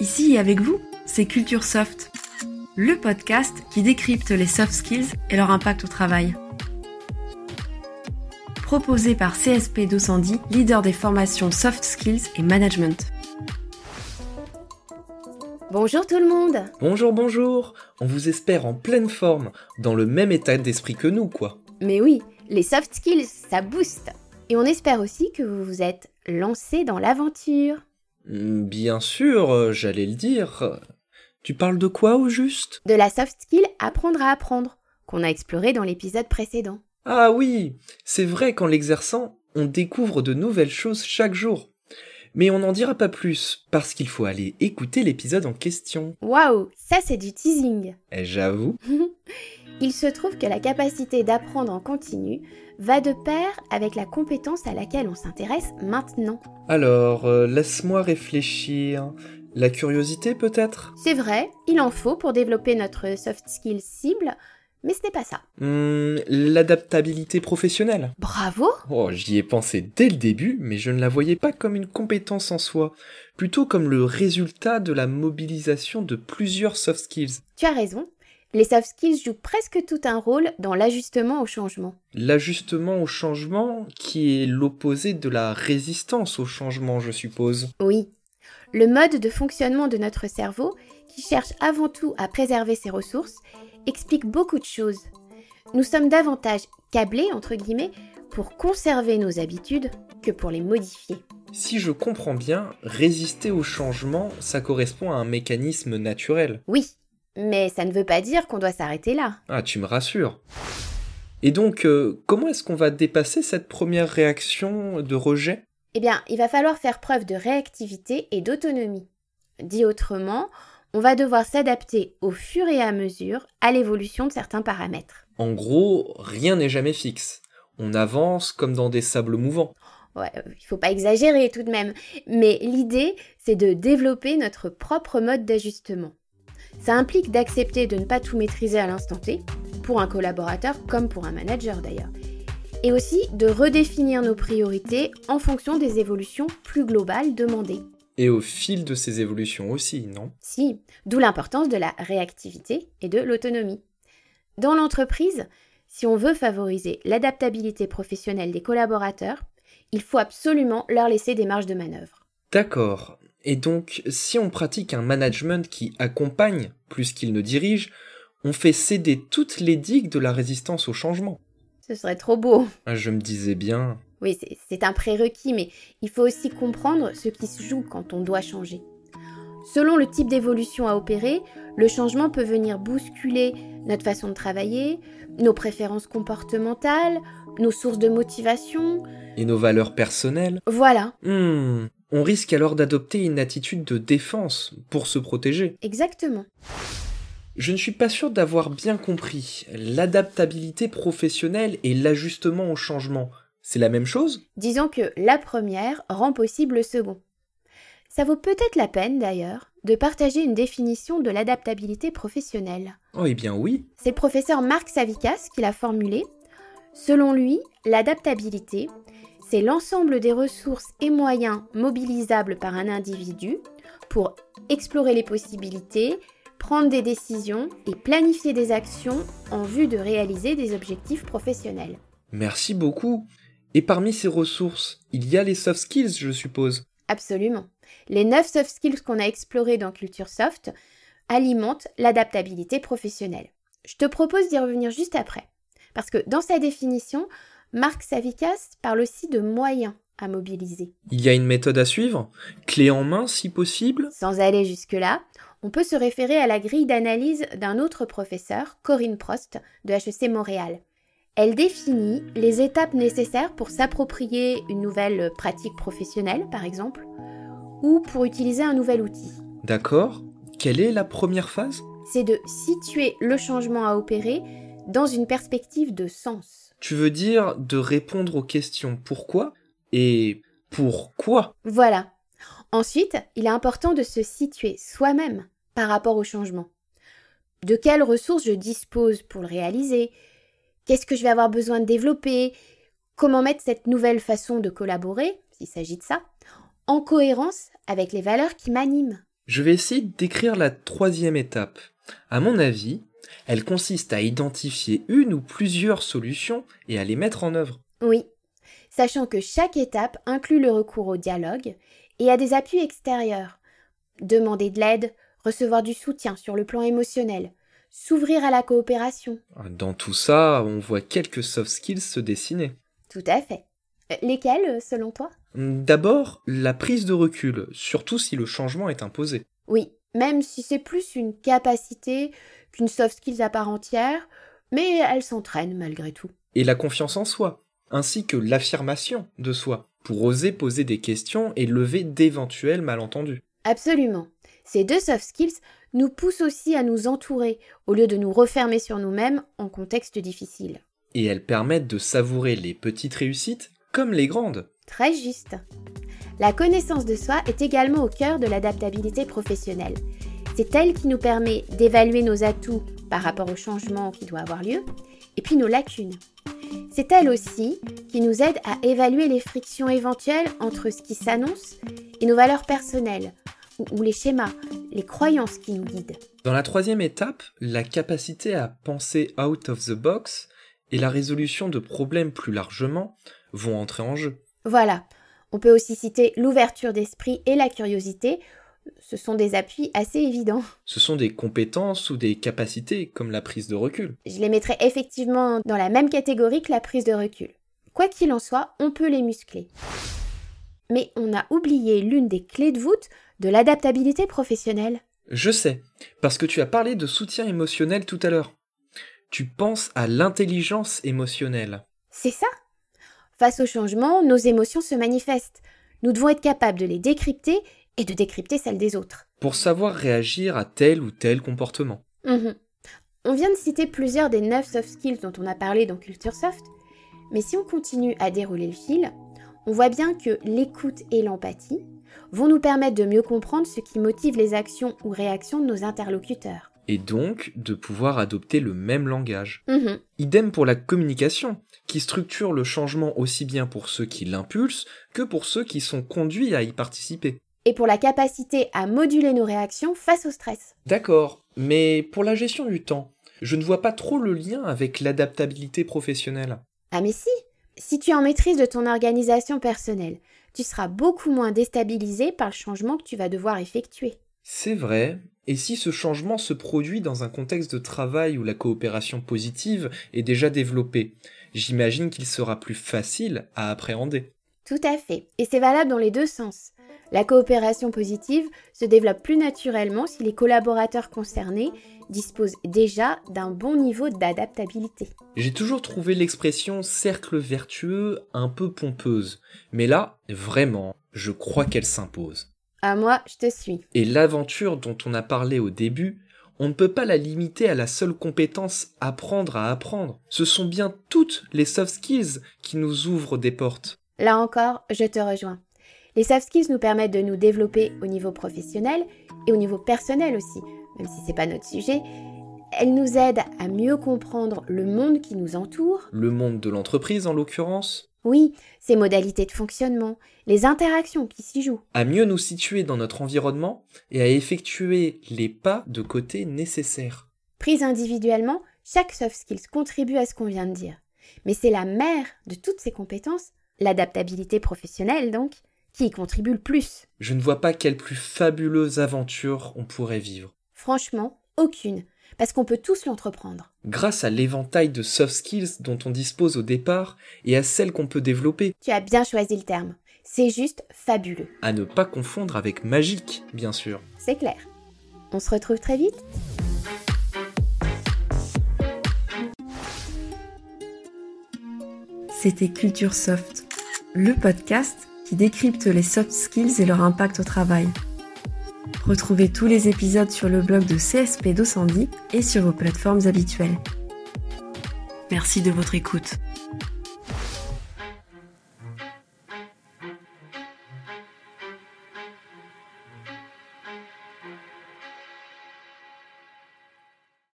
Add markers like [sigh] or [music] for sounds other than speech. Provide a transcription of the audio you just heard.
Ici et avec vous, c'est Culture Soft, le podcast qui décrypte les soft skills et leur impact au travail. Proposé par CSP 210, leader des formations soft skills et management. Bonjour tout le monde Bonjour, bonjour On vous espère en pleine forme, dans le même état d'esprit que nous, quoi. Mais oui, les soft skills, ça booste Et on espère aussi que vous vous êtes lancé dans l'aventure. Hmm, Bien sûr, euh, j'allais le dire. Tu parles de quoi au juste? De la soft skill apprendre à apprendre, qu'on a exploré dans l'épisode précédent. Ah oui, c'est vrai qu'en l'exerçant, on découvre de nouvelles choses chaque jour. Mais on n'en dira pas plus, parce qu'il faut aller écouter l'épisode en question. Waouh, ça c'est du teasing Et j'avoue, [laughs] Il se trouve que la capacité d'apprendre en continu va de pair avec la compétence à laquelle on s'intéresse maintenant. alors, euh, laisse-moi réfléchir. La curiosité peut-être? C'est vrai, il en faut pour développer notre soft skill cible, mais ce n'est pas ça. Hmm, L'adaptabilité professionnelle Bravo Oh, j'y ai pensé dès le début, mais je ne la voyais pas comme une compétence en soi, plutôt comme le résultat de la mobilisation de plusieurs soft skills. Tu as raison, les soft skills jouent presque tout un rôle dans l'ajustement au changement. L'ajustement au changement qui est l'opposé de la résistance au changement, je suppose. Oui, le mode de fonctionnement de notre cerveau, qui cherche avant tout à préserver ses ressources, explique beaucoup de choses. Nous sommes davantage câblés, entre guillemets, pour conserver nos habitudes que pour les modifier. Si je comprends bien, résister au changement, ça correspond à un mécanisme naturel. Oui, mais ça ne veut pas dire qu'on doit s'arrêter là. Ah, tu me rassures. Et donc, euh, comment est-ce qu'on va dépasser cette première réaction de rejet? Eh bien, il va falloir faire preuve de réactivité et d'autonomie. Dit autrement, on va devoir s'adapter au fur et à mesure à l'évolution de certains paramètres. En gros, rien n'est jamais fixe. On avance comme dans des sables mouvants. Ouais, euh, il faut pas exagérer tout de même, mais l'idée, c'est de développer notre propre mode d'ajustement. Ça implique d'accepter de ne pas tout maîtriser à l'instant T, pour un collaborateur comme pour un manager d'ailleurs. Et aussi de redéfinir nos priorités en fonction des évolutions plus globales demandées. Et au fil de ces évolutions aussi, non? Si, d'où l'importance de la réactivité et de l'autonomie. Dans l'entreprise, si on veut favoriser l'adaptabilité professionnelle des collaborateurs, il faut absolument leur laisser des marges de manœuvre. D'accord. Et donc, si on pratique un management qui accompagne plus qu'il ne dirige, on fait céder toutes les digues de la résistance au changement. Ce serait trop beau. Ah, Je me disais bien. Oui, c'est- un prérequis, mais il faut aussi comprendre ce qui se joue quand on doit changer. Selon le type d'évolution à opérer, le changement peut venir bousculer notre façon de travailler, nos préférences comportementales, nos sources de motivation. Et nos valeurs personnelles Voilà, Hmm. On risque alors d'adopter une attitude de défense pour se protéger. exactement. Je ne suis pas sûr d'avoir bien compris. L'adaptabilité professionnelle et l'ajustement au changement, c'est la même chose? Disons que la première rend possible le second. Ça vaut peut-être la peine d'ailleurs de partager une définition de l'adaptabilité professionnelle. Oh eh bien oui. C'est le professeur Marc Savikas qui l'a formulé. Selon lui, l'adaptabilité, c'est l'ensemble des ressources et moyens mobilisables par un individu pour explorer les possibilités, prendre des décisions et planifier des actions en vue de réaliser des objectifs professionnels. Merci beaucoup. Et parmi ces ressources, il y a les soft skills, je suppose. Absolument. Les 9 soft skills qu'on a explorés dans Culture Soft alimentent l'adaptabilité professionnelle. Je te propose d'y revenir juste après. Parce que dans sa définition, Marc Savikas parle aussi de moyens à mobiliser. Il y a une méthode à suivre? Clé en main si possible? Sans aller jusque-là, on peut se référer à la grille d'analyse d'un autre professeur, Corinne Prost, de HEC Montréal. Elle définit les étapes nécessaires pour s'approprier une nouvelle pratique professionnelle, par exemple, ou pour utiliser un nouvel outil. D'accord. Quelle est la première phase? C'est de situer le changement à opérer dans une perspective de sens. Tu veux dire de répondre aux questions pourquoi et pourquoi? Voilà. Ensuite, il est important de se situer soi-même par rapport au changement. De quelles ressources je dispose pour le réaliser? Qu'est-ce que je vais avoir besoin de développer? Comment mettre cette nouvelle façon de collaborer, s'il s'agit de ça, en cohérence avec les valeurs qui m'animent? Je vais essayer de décrire la troisième étape. À mon avis, elle consiste à identifier une ou plusieurs solutions et à les mettre en œuvre. Oui, sachant que chaque étape inclut le recours au dialogue et à des appuis extérieurs. Demander de l'aide, recevoir du soutien sur le plan émotionnel, s'ouvrir à la coopération. Dans tout ça, on voit quelques soft skills se dessiner. Tout à fait. Euh, Lesquels, selon toi? D'abord, la prise de recul, surtout si le changement est imposé. Oui, même si c'est plus une capacité qu'une soft skills à part entière, mais elle s'entraîne malgré tout. Et la confiance en soi, ainsi que l'affirmation de soi, pour oser poser des questions et lever d'éventuels malentendus. Absolument. Ces deux soft skills nous poussent aussi à nous entourer, au lieu de nous refermer sur nous-mêmes en contexte difficile. Et elles permettent de savourer les petites réussites comme les grandes. Très juste. La connaissance de soi est également au cœur de l'adaptabilité professionnelle. C'est elle qui nous permet d'évaluer nos atouts par rapport au changement qui doit avoir lieu, et puis nos lacunes. C'est elle aussi qui nous aide à évaluer les frictions éventuelles entre ce qui s'annonce et nos valeurs personnelles, ou, ou les schémas, les croyances qui nous guident. Dans la troisième étape, la capacité à penser out of the box et la résolution de problèmes plus largement vont entrer en jeu. Voilà. On peut aussi citer l'ouverture d'esprit et la curiosité. Ce sont des appuis assez évidents. [laughs] Ce sont des compétences ou des capacités comme la prise de recul. Je les mettrais effectivement dans la même catégorie que la prise de recul. Quoi qu'il en soit, on peut les muscler. Mais on a oublié l'une des clés de voûte de l'adaptabilité professionnelle. Je sais, parce que tu as parlé de soutien émotionnel tout à l'heure. Tu penses à l'intelligence émotionnelle. C'est ça Face au changement, nos émotions se manifestent. Nous devons être capables de les décrypter et de décrypter celles des autres. Pour savoir réagir à tel ou tel comportement. Mhm. On vient de citer plusieurs des 9 soft skills dont on a parlé dans Culture Soft, mais si on continue à dérouler le fil, on voit bien que l'écoute et l'empathie vont nous permettre de mieux comprendre ce qui motive les actions ou réactions de nos interlocuteurs. Et donc de pouvoir adopter le même langage. Mhm. Idem pour la communication, qui structure le changement aussi bien pour ceux qui l'impulsent que pour ceux qui sont conduits à y participer. Et pour la capacité à moduler nos réactions face au stress. D'accord, mais pour la gestion du temps, je ne vois pas trop le lien avec l'adaptabilité professionnelle. Ah mais si Si tu es en maîtrise de ton organisation personnelle, tu seras beaucoup moins déstabilisé par le changement que tu vas devoir effectuer. C'est vrai, et si ce changement se produit dans un contexte de travail où la coopération positive est déjà développée, j'imagine qu'il sera plus facile à appréhender. Tout à fait. Et c'est valable dans les deux sens. La coopération positive se développe plus naturellement si les collaborateurs concernés disposent déjà d'un bon niveau d'adaptabilité. J'ai toujours trouvé l'expression cercle vertueux un peu pompeuse, mais là, vraiment, je crois qu'elle s'impose. À moi, je te suis. Et l'aventure dont on a parlé au début, on ne peut pas la limiter à la seule compétence apprendre à apprendre. Ce sont bien toutes les soft skills qui nous ouvrent des portes. Là encore, je te rejoins. Les soft skills nous permettent de nous développer au niveau professionnel et au niveau personnel aussi, même si c'est pas notre sujet. Elles nous aident à mieux comprendre le monde qui nous entoure. Le monde de l'entreprise en l'occurrence, Oui, ses modalités de fonctionnement, les interactions qui s'y jouent. à mieux nous situer dans notre environnement et à effectuer les pas de côté nécessaires. Prise individuellement, chaque soft skills contribue à ce qu'on vient de dire. Mais c'est la mère de toutes ces compétences, l'adaptabilité professionnelle donc, qui y contribue le plus. Je ne vois pas quelle plus fabuleuse aventure on pourrait vivre. Franchement, aucune, parce qu'on peut tous l'entreprendre. Grâce à l'éventail de soft skills dont on dispose au départ et à celles qu'on peut développer, Tu as bien choisi le terme. C'est juste fabuleux. à ne pas confondre avec magique, bien sûr. C'est clair. On se retrouve très vite C'était Culture Soft, le podcast qui décrypte les soft skills et leur impact au travail. Retrouvez tous les épisodes sur le blog de CSP 210 et sur vos plateformes habituelles. Merci de votre écoute.